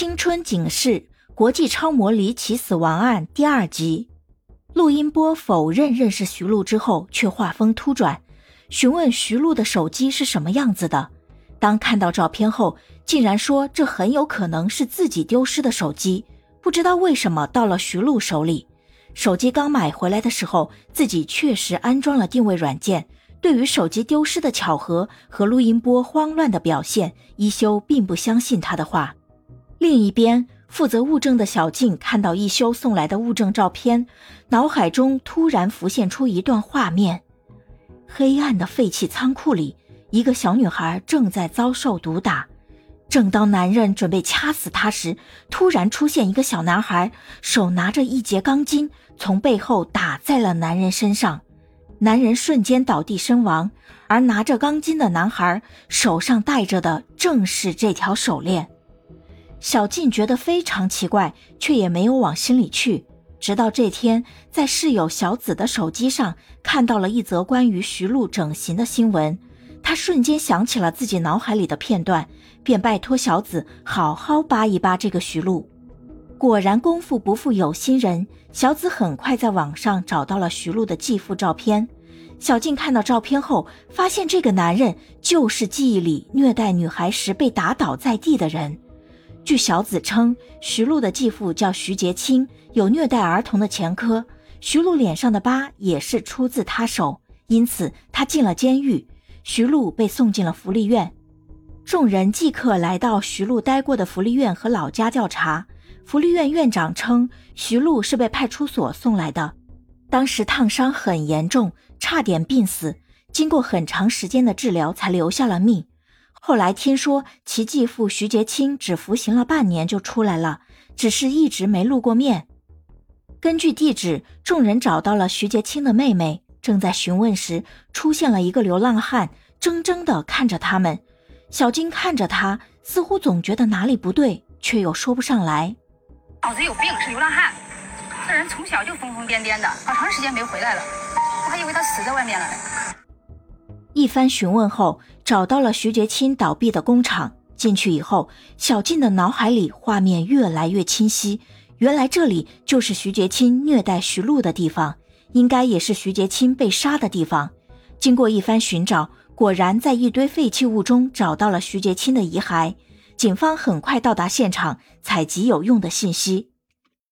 青春警示：国际超模离奇死亡案第二集。陆音波否认认识徐璐之后，却画风突转，询问徐璐的手机是什么样子的。当看到照片后，竟然说这很有可能是自己丢失的手机，不知道为什么到了徐璐手里。手机刚买回来的时候，自己确实安装了定位软件。对于手机丢失的巧合和录音波慌乱的表现，一休并不相信他的话。另一边，负责物证的小静看到一休送来的物证照片，脑海中突然浮现出一段画面：黑暗的废弃仓库里，一个小女孩正在遭受毒打。正当男人准备掐死她时，突然出现一个小男孩，手拿着一截钢筋，从背后打在了男人身上，男人瞬间倒地身亡。而拿着钢筋的男孩手上戴着的正是这条手链。小静觉得非常奇怪，却也没有往心里去。直到这天，在室友小紫的手机上看到了一则关于徐璐整形的新闻，她瞬间想起了自己脑海里的片段，便拜托小紫好好扒一扒这个徐璐。果然，功夫不负有心人，小紫很快在网上找到了徐璐的继父照片。小静看到照片后，发现这个男人就是记忆里虐待女孩时被打倒在地的人。据小紫称，徐璐的继父叫徐杰清，有虐待儿童的前科。徐璐脸上的疤也是出自他手，因此他进了监狱。徐璐被送进了福利院。众人即刻来到徐璐待过的福利院和老家调查。福利院院长称，徐璐是被派出所送来的，当时烫伤很严重，差点病死，经过很长时间的治疗才留下了命。后来听说其继父徐杰清只服刑了半年就出来了，只是一直没露过面。根据地址，众人找到了徐杰清的妹妹，正在询问时，出现了一个流浪汉，怔怔地看着他们。小金看着他，似乎总觉得哪里不对，却又说不上来。脑子有病，是流浪汉。这人从小就疯疯癫癫的，好长时间没回来了，我还以为他死在外面了。一番询问后，找到了徐杰清倒闭的工厂。进去以后，小静的脑海里画面越来越清晰。原来这里就是徐杰清虐待徐璐的地方，应该也是徐杰清被杀的地方。经过一番寻找，果然在一堆废弃物中找到了徐杰清的遗骸。警方很快到达现场，采集有用的信息。